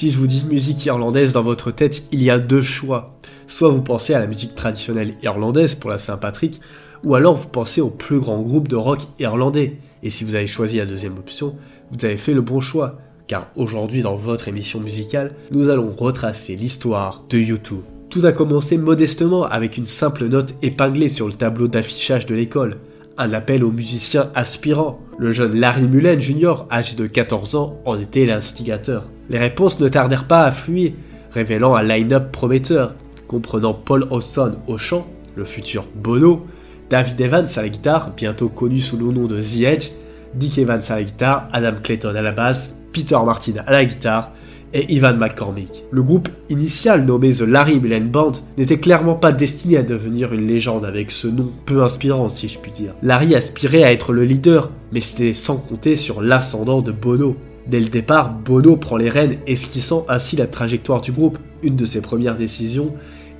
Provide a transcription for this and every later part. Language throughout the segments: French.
Si je vous dis musique irlandaise dans votre tête, il y a deux choix. Soit vous pensez à la musique traditionnelle irlandaise pour la Saint-Patrick, ou alors vous pensez au plus grand groupe de rock irlandais. Et si vous avez choisi la deuxième option, vous avez fait le bon choix, car aujourd'hui dans votre émission musicale, nous allons retracer l'histoire de YouTube. Tout a commencé modestement avec une simple note épinglée sur le tableau d'affichage de l'école, un appel aux musiciens aspirants. Le jeune Larry Mullen Jr., âgé de 14 ans, en était l'instigateur. Les réponses ne tardèrent pas à affluer, révélant un line-up prometteur, comprenant Paul Hawson au chant, le futur Bono, David Evans à la guitare, bientôt connu sous le nom de The Edge, Dick Evans à la guitare, Adam Clayton à la basse, Peter Martin à la guitare, et Ivan McCormick. Le groupe initial nommé The Larry Mullen Band n'était clairement pas destiné à devenir une légende avec ce nom peu inspirant si je puis dire. Larry aspirait à être le leader, mais c'était sans compter sur l'ascendant de Bono. Dès le départ, Bono prend les rênes, esquissant ainsi la trajectoire du groupe. Une de ses premières décisions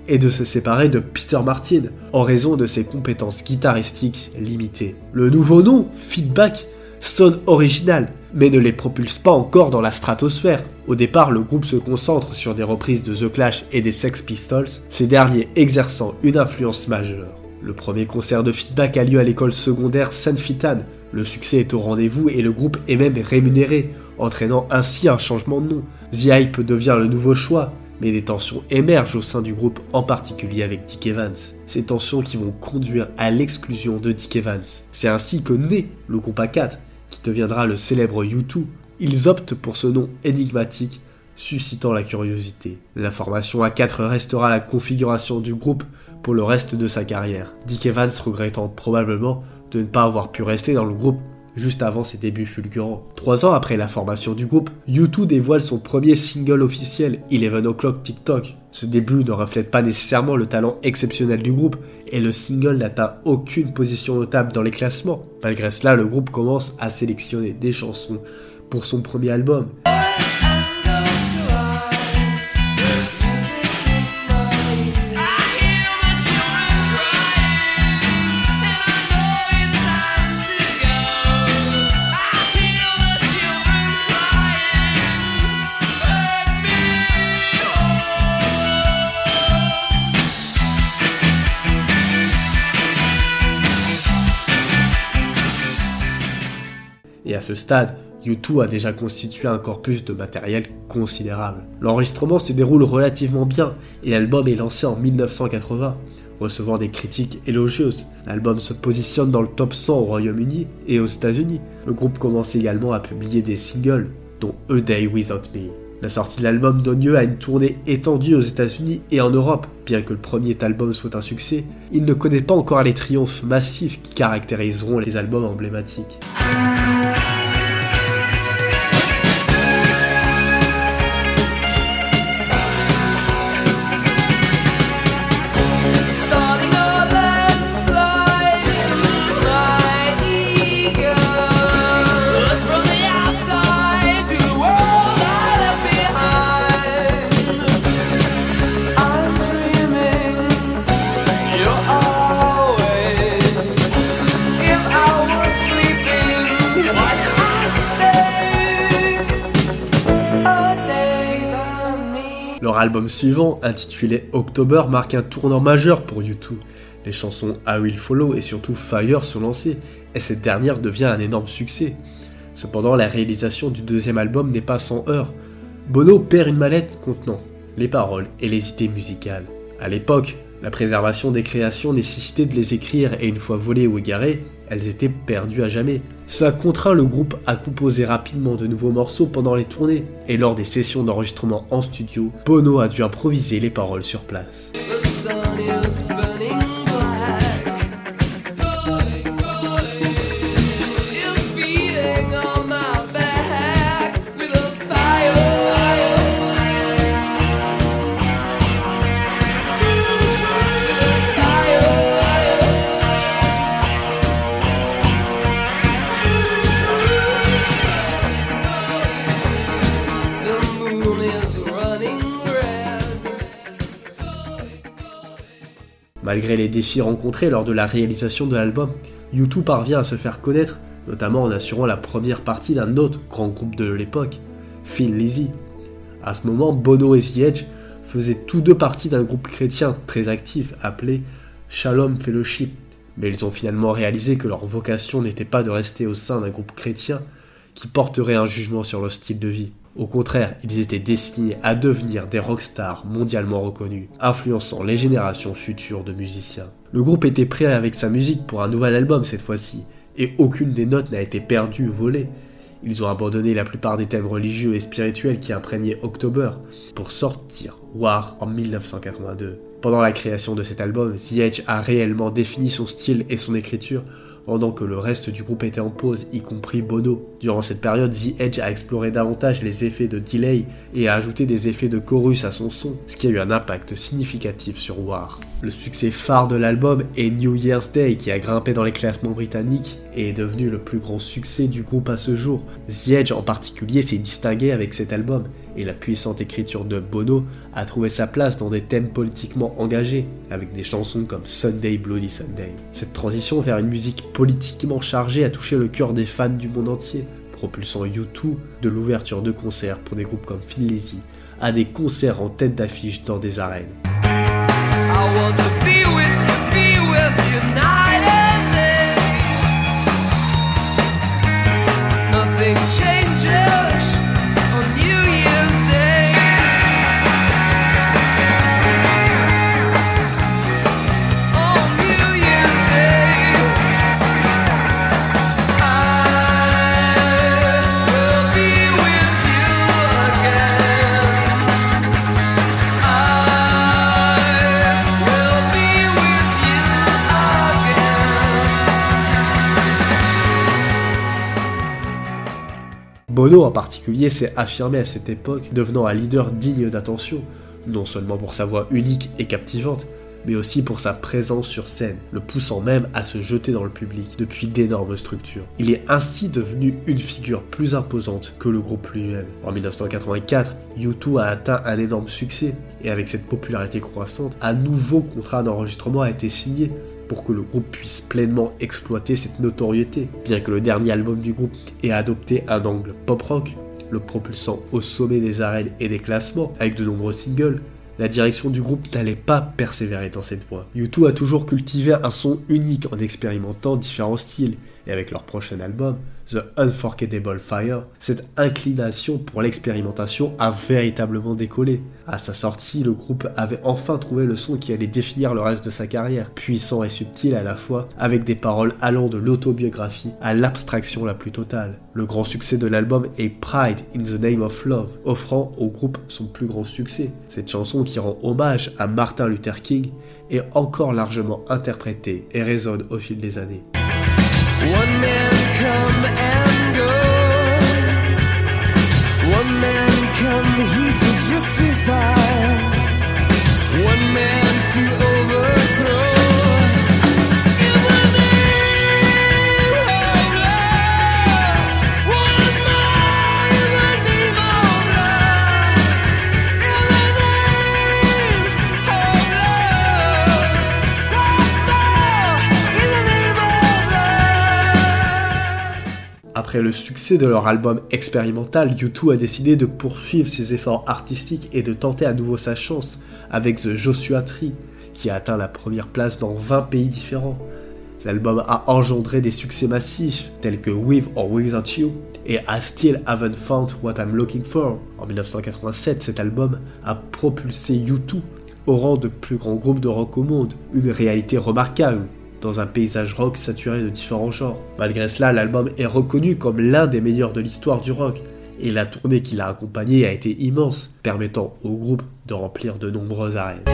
est de se séparer de Peter Martin, en raison de ses compétences guitaristiques limitées. Le nouveau nom, Feedback, sonne original, mais ne les propulse pas encore dans la stratosphère. Au départ, le groupe se concentre sur des reprises de The Clash et des Sex Pistols, ces derniers exerçant une influence majeure. Le premier concert de feedback a lieu à l'école secondaire Saint Fitan. Le succès est au rendez-vous et le groupe est même rémunéré, entraînant ainsi un changement de nom. The Hype devient le nouveau choix, mais des tensions émergent au sein du groupe, en particulier avec Dick Evans. Ces tensions qui vont conduire à l'exclusion de Dick Evans. C'est ainsi que naît le groupe A4, qui deviendra le célèbre U2. Ils optent pour ce nom énigmatique, suscitant la curiosité. La formation A4 restera la configuration du groupe pour le reste de sa carrière. Dick Evans regrettant probablement de ne pas avoir pu rester dans le groupe juste avant ses débuts fulgurants. Trois ans après la formation du groupe, U2 dévoile son premier single officiel, Eleven O'Clock TikTok. Ce début ne reflète pas nécessairement le talent exceptionnel du groupe, et le single n'atteint aucune position notable dans les classements. Malgré cela, le groupe commence à sélectionner des chansons pour son premier album. Et à ce stade, U2 a déjà constitué un corpus de matériel considérable. L'enregistrement se déroule relativement bien et l'album est lancé en 1980, recevant des critiques élogieuses. L'album se positionne dans le top 100 au Royaume-Uni et aux États-Unis. Le groupe commence également à publier des singles, dont A Day Without Me. La sortie de l'album donne lieu à une tournée étendue aux États-Unis et en Europe. Bien que le premier album soit un succès, il ne connaît pas encore les triomphes massifs qui caractériseront les albums emblématiques. Leur album suivant, intitulé October, marque un tournant majeur pour U2. Les chansons I Will Follow et surtout Fire sont lancées, et cette dernière devient un énorme succès. Cependant, la réalisation du deuxième album n'est pas sans heurts. Bono perd une mallette contenant les paroles et les idées musicales. À l'époque, la préservation des créations nécessitait de les écrire et une fois volées ou égarées, elles étaient perdues à jamais. Cela contraint le groupe à composer rapidement de nouveaux morceaux pendant les tournées, et lors des sessions d'enregistrement en studio, Bono a dû improviser les paroles sur place. Malgré les défis rencontrés lors de la réalisation de l'album, U2 parvient à se faire connaître, notamment en assurant la première partie d'un autre grand groupe de l'époque, Thin Lizzy. À ce moment, Bono et The Edge faisaient tous deux partie d'un groupe chrétien très actif appelé Shalom Fellowship, mais ils ont finalement réalisé que leur vocation n'était pas de rester au sein d'un groupe chrétien qui porterait un jugement sur leur style de vie. Au contraire, ils étaient destinés à devenir des rockstars mondialement reconnus, influençant les générations futures de musiciens. Le groupe était prêt avec sa musique pour un nouvel album cette fois-ci, et aucune des notes n'a été perdue ou volée. Ils ont abandonné la plupart des thèmes religieux et spirituels qui imprégnaient October pour sortir War en 1982. Pendant la création de cet album, The a réellement défini son style et son écriture pendant que le reste du groupe était en pause, y compris Bono. Durant cette période, The Edge a exploré davantage les effets de delay et a ajouté des effets de chorus à son son, ce qui a eu un impact significatif sur War. Le succès phare de l'album est New Year's Day qui a grimpé dans les classements britanniques et est devenu le plus grand succès du groupe à ce jour. The Edge en particulier s'est distingué avec cet album et la puissante écriture de Bono a trouvé sa place dans des thèmes politiquement engagés, avec des chansons comme Sunday Bloody Sunday. Cette transition vers une musique politiquement chargée a touché le cœur des fans du monde entier, propulsant U2 de l'ouverture de concerts pour des groupes comme Lizzy à des concerts en tête d'affiche dans des arènes. En particulier s'est affirmé à cette époque, devenant un leader digne d'attention, non seulement pour sa voix unique et captivante, mais aussi pour sa présence sur scène, le poussant même à se jeter dans le public depuis d'énormes structures. Il est ainsi devenu une figure plus imposante que le groupe lui-même. En 1984, U2 a atteint un énorme succès, et avec cette popularité croissante, un nouveau contrat d'enregistrement a été signé pour que le groupe puisse pleinement exploiter cette notoriété. Bien que le dernier album du groupe ait adopté un angle pop-rock, le propulsant au sommet des arènes et des classements avec de nombreux singles, la direction du groupe n'allait pas persévérer dans cette voie. U2 a toujours cultivé un son unique en expérimentant différents styles, et avec leur prochain album, The Unforgettable Fire, cette inclination pour l'expérimentation a véritablement décollé. À sa sortie, le groupe avait enfin trouvé le son qui allait définir le reste de sa carrière, puissant et subtil à la fois, avec des paroles allant de l'autobiographie à l'abstraction la plus totale. Le grand succès de l'album est Pride in the Name of Love, offrant au groupe son plus grand succès. Cette chanson qui rend hommage à Martin Luther King est encore largement interprétée et résonne au fil des années. One Après le succès de leur album expérimental, U2 a décidé de poursuivre ses efforts artistiques et de tenter à nouveau sa chance avec The Joshua Tree, qui a atteint la première place dans 20 pays différents. L'album a engendré des succès massifs tels que With or Without You et I Still Haven't Found What I'm Looking For. En 1987, cet album a propulsé U2 au rang de plus grand groupe de rock au monde, une réalité remarquable dans un paysage rock saturé de différents genres. Malgré cela, l'album est reconnu comme l'un des meilleurs de l'histoire du rock, et la tournée qui l'a accompagné a été immense, permettant au groupe de remplir de nombreuses arènes.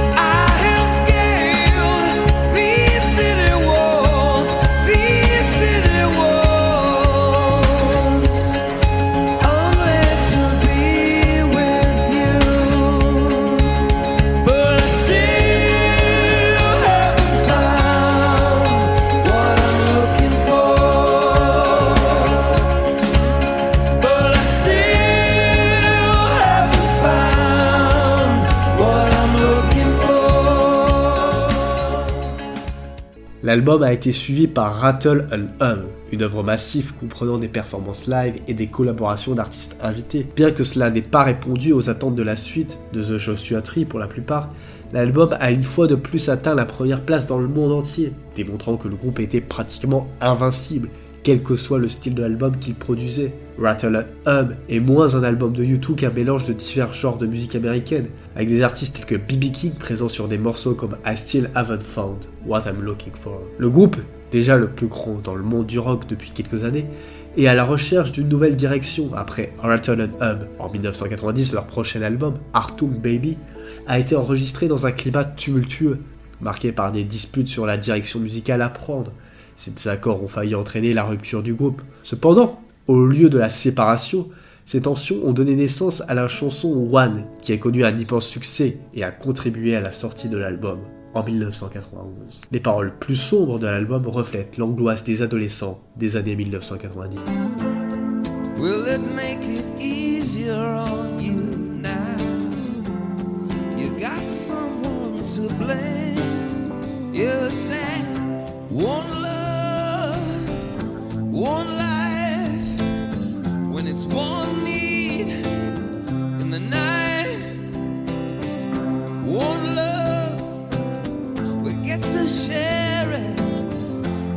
L'album a été suivi par Rattle and Hum, une œuvre massive comprenant des performances live et des collaborations d'artistes invités. Bien que cela n'ait pas répondu aux attentes de la suite, de The Joshua Tree pour la plupart, l'album a une fois de plus atteint la première place dans le monde entier, démontrant que le groupe était pratiquement invincible quel que soit le style de l'album qu'il produisait. Rattle Hum est moins un album de U2 qu'un mélange de divers genres de musique américaine, avec des artistes tels que B.B. King présents sur des morceaux comme I Still Haven't Found What I'm Looking For. Le groupe, déjà le plus grand dans le monde du rock depuis quelques années, est à la recherche d'une nouvelle direction après Rattle Hum. En 1990, leur prochain album, Artung Baby, a été enregistré dans un climat tumultueux, marqué par des disputes sur la direction musicale à prendre, ces désaccords ont failli entraîner la rupture du groupe. Cependant, au lieu de la séparation, ces tensions ont donné naissance à la chanson One, qui a connu un immense succès et a contribué à la sortie de l'album en 1991. Les paroles plus sombres de l'album reflètent l'angoisse des adolescents des années 1990. Will it make it easier on you now? You got someone to one love, one life. When it's one need in the night, one love. We get to share it.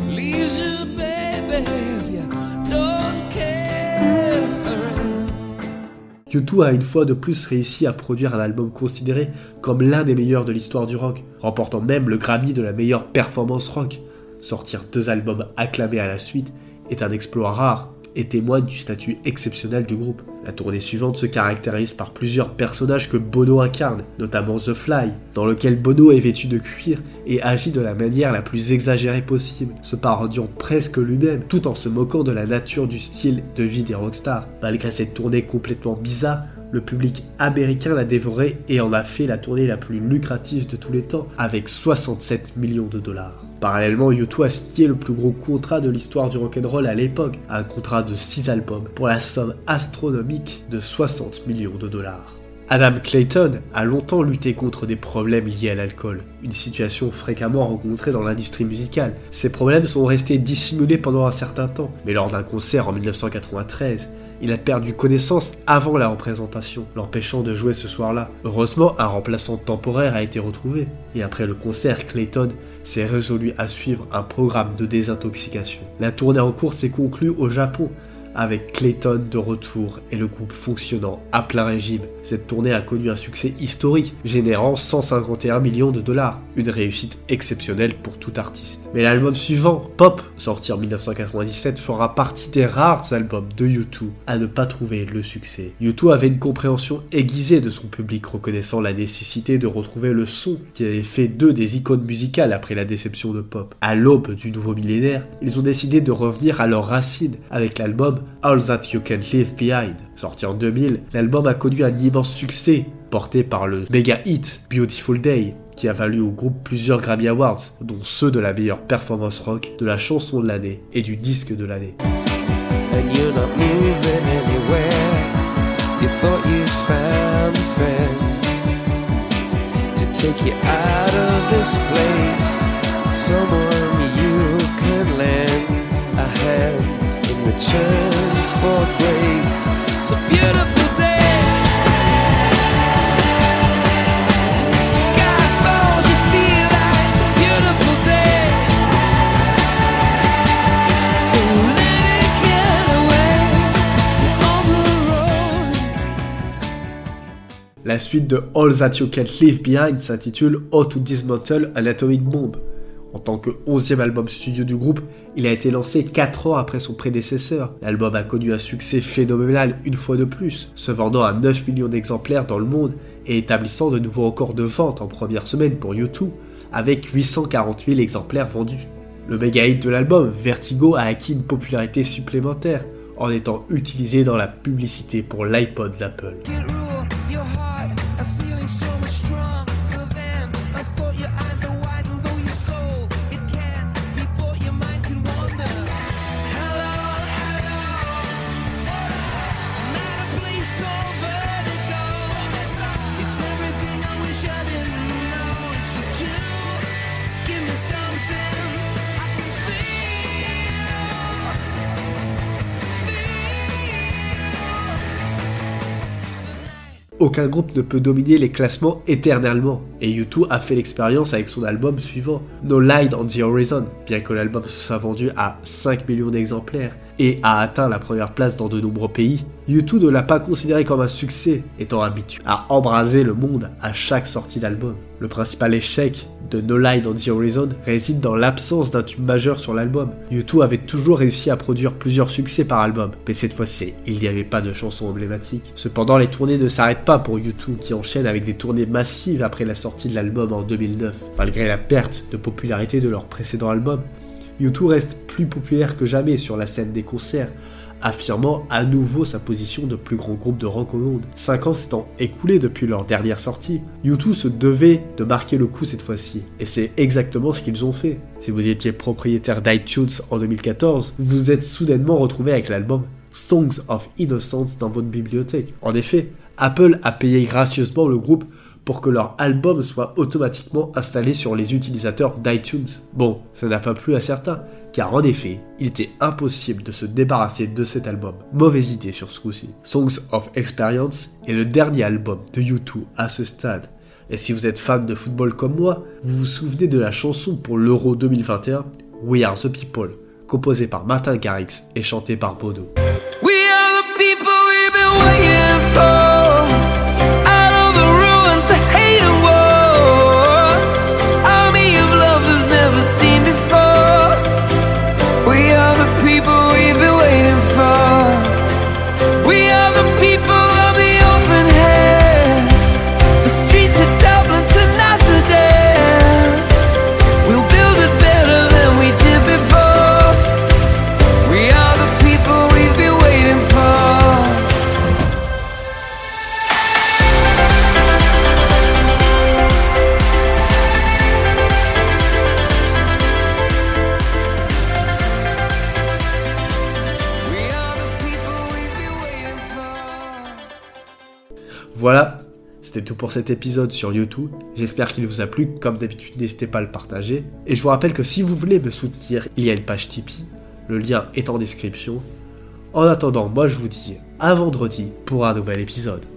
Leaves you, baby, if you don't care for it. U2 a une fois de plus réussi à produire un album considéré comme l'un des meilleurs de l'histoire du rock, remportant même le Grammy de la meilleure performance rock. Sortir deux albums acclamés à la suite est un exploit rare et témoigne du statut exceptionnel du groupe. La tournée suivante se caractérise par plusieurs personnages que Bono incarne, notamment The Fly, dans lequel Bono est vêtu de cuir et agit de la manière la plus exagérée possible, se parodiant presque lui-même, tout en se moquant de la nature du style de vie des rockstars. Malgré cette tournée complètement bizarre, le public américain l'a dévoré et en a fait la tournée la plus lucrative de tous les temps, avec 67 millions de dollars. Parallèlement, U2 a signé le plus gros contrat de l'histoire du rock'n'roll à l'époque, un contrat de 6 albums, pour la somme astronomique de 60 millions de dollars. Adam Clayton a longtemps lutté contre des problèmes liés à l'alcool, une situation fréquemment rencontrée dans l'industrie musicale. Ces problèmes sont restés dissimulés pendant un certain temps, mais lors d'un concert en 1993, il a perdu connaissance avant la représentation, l'empêchant de jouer ce soir-là. Heureusement, un remplaçant temporaire a été retrouvé, et après le concert, Clayton s'est résolu à suivre un programme de désintoxication. La tournée en cours s'est conclue au Japon, avec Clayton de retour et le groupe fonctionnant à plein régime. Cette tournée a connu un succès historique, générant 151 millions de dollars, une réussite exceptionnelle pour tout artiste. Mais l'album suivant, Pop, sorti en 1997, fera partie des rares albums de U2 à ne pas trouver le succès. U2 avait une compréhension aiguisée de son public, reconnaissant la nécessité de retrouver le son qui avait fait d'eux des icônes musicales après la déception de Pop. À l'aube du nouveau millénaire, ils ont décidé de revenir à leurs racines avec l'album All That You Can Leave Behind. Sorti en 2000, l'album a connu un immense succès, porté par le méga hit Beautiful Day, qui a valu au groupe plusieurs Grammy Awards, dont ceux de la meilleure performance rock, de la chanson de l'année et du disque de l'année. La suite de All That You Can Leave Behind s'intitule How to Dismantle an Atomic Bomb. En tant que 11e album studio du groupe, il a été lancé 4 ans après son prédécesseur. L'album a connu un succès phénoménal une fois de plus, se vendant à 9 millions d'exemplaires dans le monde et établissant de nouveaux records de vente en première semaine pour U2, avec 840 000 exemplaires vendus. Le méga hit de l'album, Vertigo, a acquis une popularité supplémentaire en étant utilisé dans la publicité pour l'iPod d'Apple. Aucun groupe ne peut dominer les classements éternellement. Et U2 a fait l'expérience avec son album suivant, No Light on the Horizon, bien que l'album soit vendu à 5 millions d'exemplaires et a atteint la première place dans de nombreux pays. U2 ne l'a pas considéré comme un succès, étant habitué à embraser le monde à chaque sortie d'album. Le principal échec de No Light on the Horizon réside dans l'absence d'un tube majeur sur l'album. U2 avait toujours réussi à produire plusieurs succès par album, mais cette fois-ci, il n'y avait pas de chansons emblématiques. Cependant, les tournées ne s'arrêtent pas pour U2 qui enchaîne avec des tournées massives après la sortie de l'album en 2009. Malgré la perte de popularité de leur précédent album, U2 reste plus populaire que jamais sur la scène des concerts, affirmant à nouveau sa position de plus grand groupe de rock au monde. 5 ans s'étant écoulés depuis leur dernière sortie, U2 se devait de marquer le coup cette fois-ci, et c'est exactement ce qu'ils ont fait. Si vous étiez propriétaire d'iTunes en 2014, vous vous êtes soudainement retrouvé avec l'album Songs of Innocence dans votre bibliothèque. En effet, Apple a payé gracieusement le groupe pour que leur album soit automatiquement installé sur les utilisateurs d'iTunes. Bon, ça n'a pas plu à certains, car en effet, il était impossible de se débarrasser de cet album. Mauvaise idée sur ce coup-ci. Songs of Experience est le dernier album de U2 à ce stade. Et si vous êtes fan de football comme moi, vous vous souvenez de la chanson pour l'Euro 2021, We Are the People, composée par Martin Garrix et chantée par Bono. C'était tout pour cet épisode sur YouTube. J'espère qu'il vous a plu. Comme d'habitude, n'hésitez pas à le partager. Et je vous rappelle que si vous voulez me soutenir, il y a une page Tipeee. Le lien est en description. En attendant, moi je vous dis à vendredi pour un nouvel épisode.